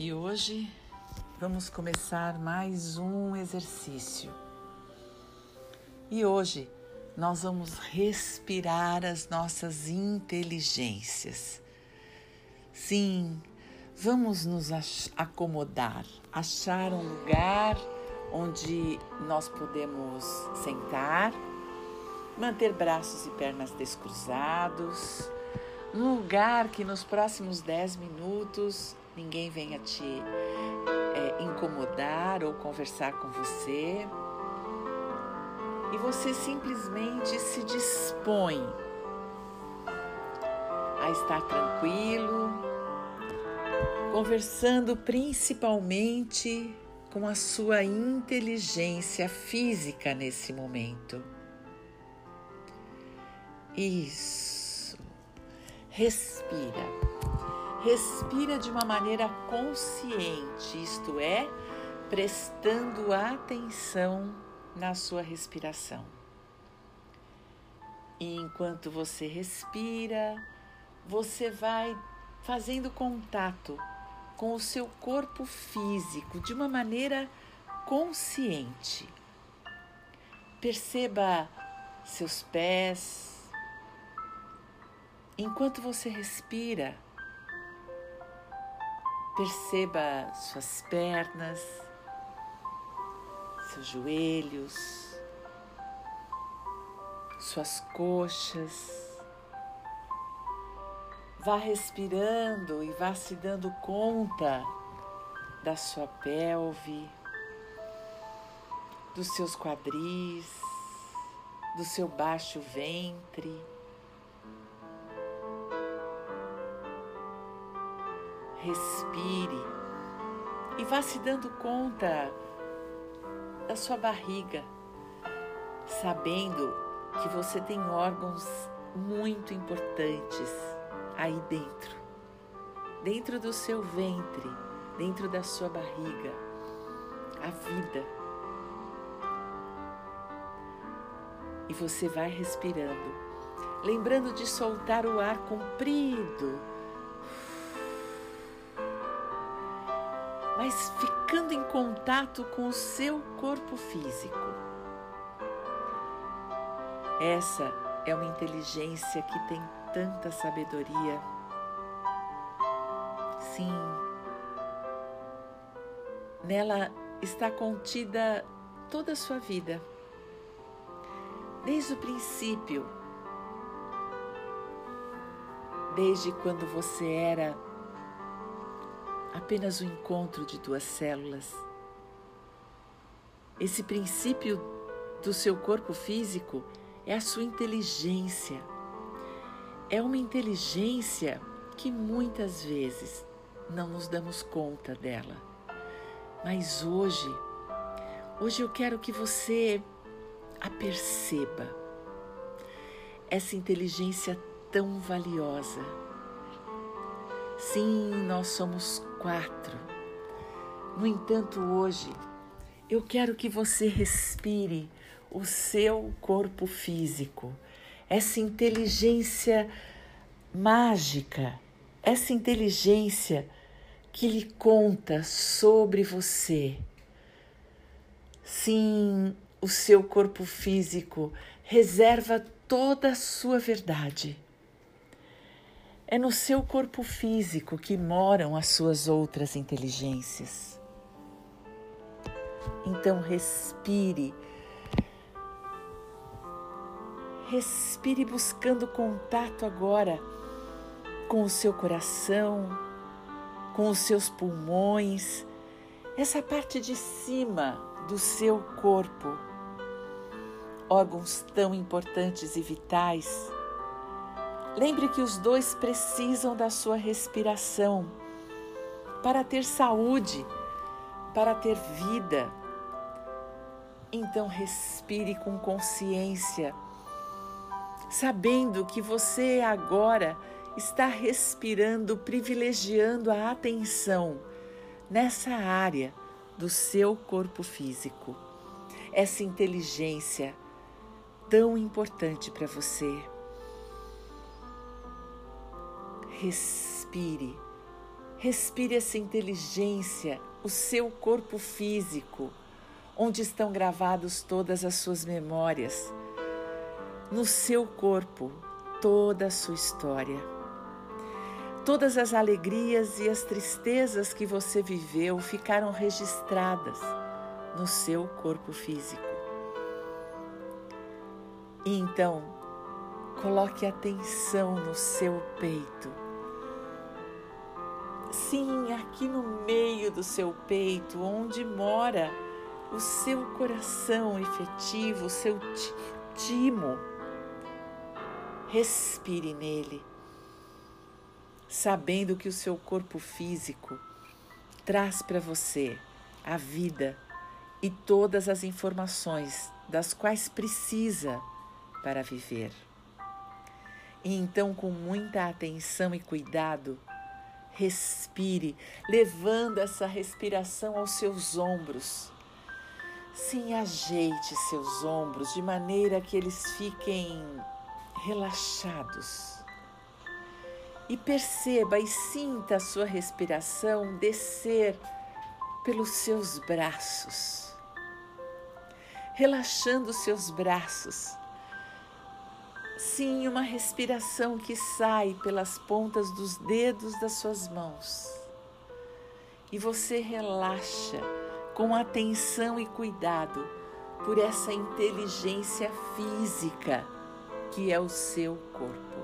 E hoje vamos começar mais um exercício. E hoje nós vamos respirar as nossas inteligências. Sim, vamos nos acomodar, achar um lugar onde nós podemos sentar, manter braços e pernas descruzados, num lugar que nos próximos 10 minutos ninguém venha te é, incomodar ou conversar com você. E você simplesmente se dispõe a estar tranquilo, conversando principalmente com a sua inteligência física nesse momento. Isso. Respira. Respira de uma maneira consciente, isto é, prestando atenção na sua respiração. E enquanto você respira, você vai fazendo contato com o seu corpo físico de uma maneira consciente. Perceba seus pés. Enquanto você respira, Perceba suas pernas, seus joelhos, suas coxas. Vá respirando e vá se dando conta da sua pelve, dos seus quadris, do seu baixo ventre. Respire. E vá se dando conta da sua barriga, sabendo que você tem órgãos muito importantes aí dentro, dentro do seu ventre, dentro da sua barriga, a vida. E você vai respirando, lembrando de soltar o ar comprido mas ficando em contato com o seu corpo físico. Essa é uma inteligência que tem tanta sabedoria. Sim, nela está contida toda a sua vida, desde o princípio, desde quando você era apenas o encontro de duas células. Esse princípio do seu corpo físico é a sua inteligência. É uma inteligência que muitas vezes não nos damos conta dela. Mas hoje, hoje eu quero que você a perceba. Essa inteligência tão valiosa Sim, nós somos quatro. No entanto, hoje, eu quero que você respire o seu corpo físico, essa inteligência mágica, essa inteligência que lhe conta sobre você. Sim, o seu corpo físico reserva toda a sua verdade. É no seu corpo físico que moram as suas outras inteligências. Então respire. Respire buscando contato agora com o seu coração, com os seus pulmões, essa parte de cima do seu corpo. Órgãos tão importantes e vitais Lembre que os dois precisam da sua respiração para ter saúde, para ter vida. Então respire com consciência, sabendo que você agora está respirando, privilegiando a atenção nessa área do seu corpo físico. Essa inteligência tão importante para você. Respire Respire essa inteligência, o seu corpo físico, onde estão gravados todas as suas memórias. No seu corpo, toda a sua história. Todas as alegrias e as tristezas que você viveu ficaram registradas no seu corpo físico. E então, coloque atenção no seu peito. Sim, aqui no meio do seu peito, onde mora o seu coração efetivo, o seu timo. Respire nele, sabendo que o seu corpo físico traz para você a vida e todas as informações das quais precisa para viver. E então, com muita atenção e cuidado, respire, levando essa respiração aos seus ombros. Sim, ajeite seus ombros de maneira que eles fiquem relaxados. E perceba e sinta a sua respiração descer pelos seus braços, relaxando seus braços Sim, uma respiração que sai pelas pontas dos dedos das suas mãos. E você relaxa com atenção e cuidado por essa inteligência física que é o seu corpo.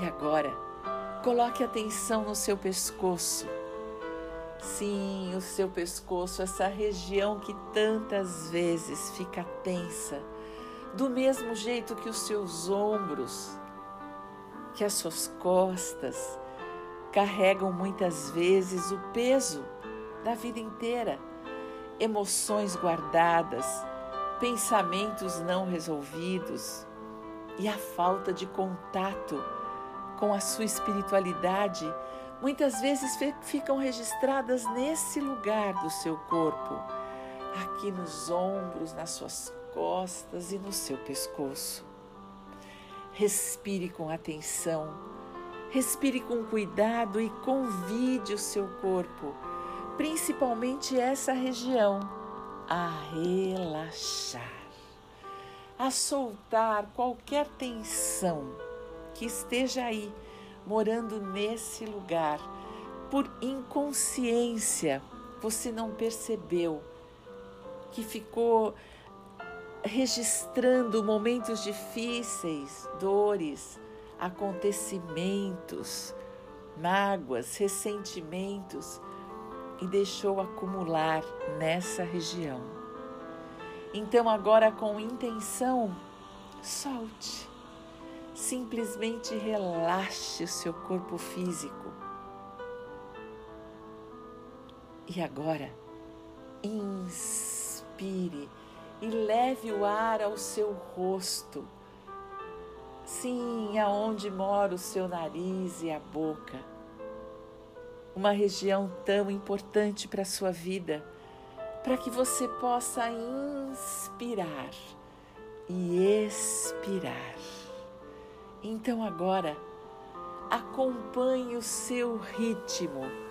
E agora, coloque atenção no seu pescoço. Sim, o seu pescoço, essa região que tantas vezes fica tensa do mesmo jeito que os seus ombros, que as suas costas carregam muitas vezes o peso da vida inteira, emoções guardadas, pensamentos não resolvidos e a falta de contato com a sua espiritualidade muitas vezes ficam registradas nesse lugar do seu corpo, aqui nos ombros, nas suas costas e no seu pescoço. Respire com atenção, respire com cuidado e convide o seu corpo, principalmente essa região, a relaxar, a soltar qualquer tensão que esteja aí, morando nesse lugar. Por inconsciência, você não percebeu que ficou registrando momentos difíceis, dores, acontecimentos, mágoas, ressentimentos e deixou acumular nessa região. Então, agora, com intenção, solte. Simplesmente relaxe o seu corpo físico. E agora, inspire e leve o ar ao seu rosto. Sim, aonde mora o seu nariz e a boca. Uma região tão importante para a sua vida, para que você possa inspirar e expirar. Então agora, acompanhe o seu ritmo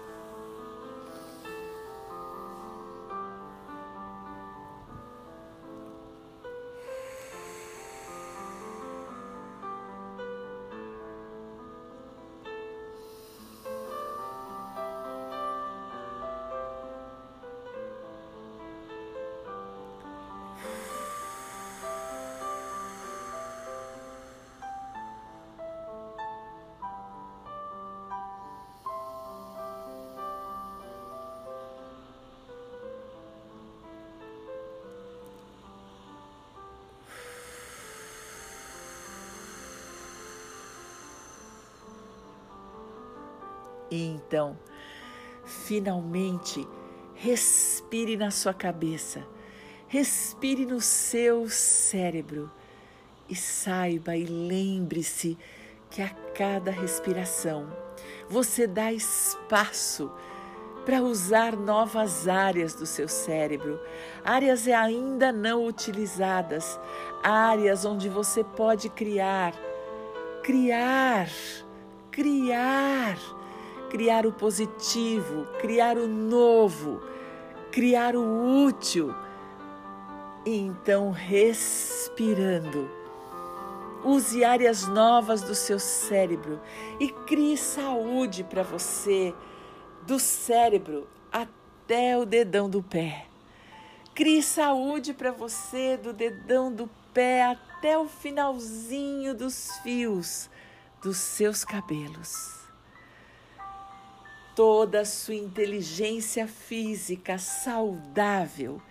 E então, finalmente, respire na sua cabeça, respire no seu cérebro e saiba e lembre-se que a cada respiração você dá espaço para usar novas áreas do seu cérebro, áreas ainda não utilizadas, áreas onde você pode criar, criar criar, criar o positivo, criar o novo, criar o útil. E então, respirando, use áreas novas do seu cérebro e crie saúde para você, do cérebro até o dedão do pé. Crie saúde para você do dedão do pé até o finalzinho dos fios dos seus cabelos. Toda a sua inteligência física saudável,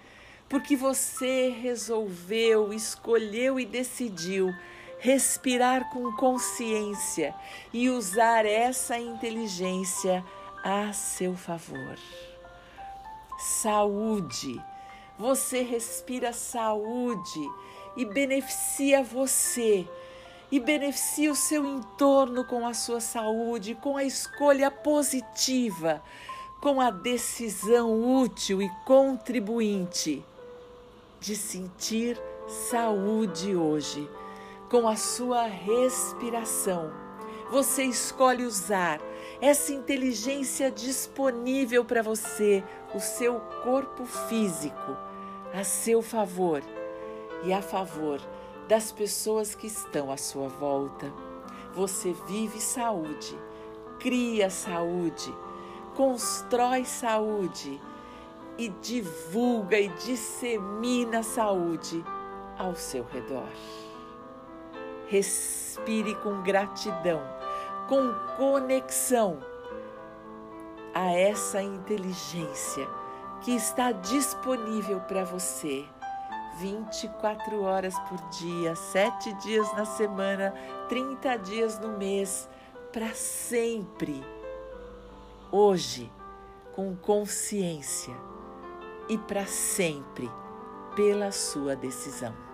porque você resolveu, escolheu e decidiu respirar com consciência e usar essa inteligência a seu favor. Saúde. Você respira saúde e beneficia você e beneficia o seu entorno com a sua saúde, com a escolha positiva, com a decisão útil e contribuinte de sentir saúde hoje, com a sua respiração. Você escolhe usar essa inteligência disponível para você, o seu corpo físico, a seu favor e a favor das pessoas que estão à sua volta. Você vive saúde, cria saúde, constrói saúde e divulga e dissemina saúde ao seu redor. Respire com gratidão, com conexão a essa inteligência que está disponível para você 24 horas por dia, 7 dias na semana, 30 dias no mês, para sempre. Hoje, com consciência e para sempre, pela sua decisão.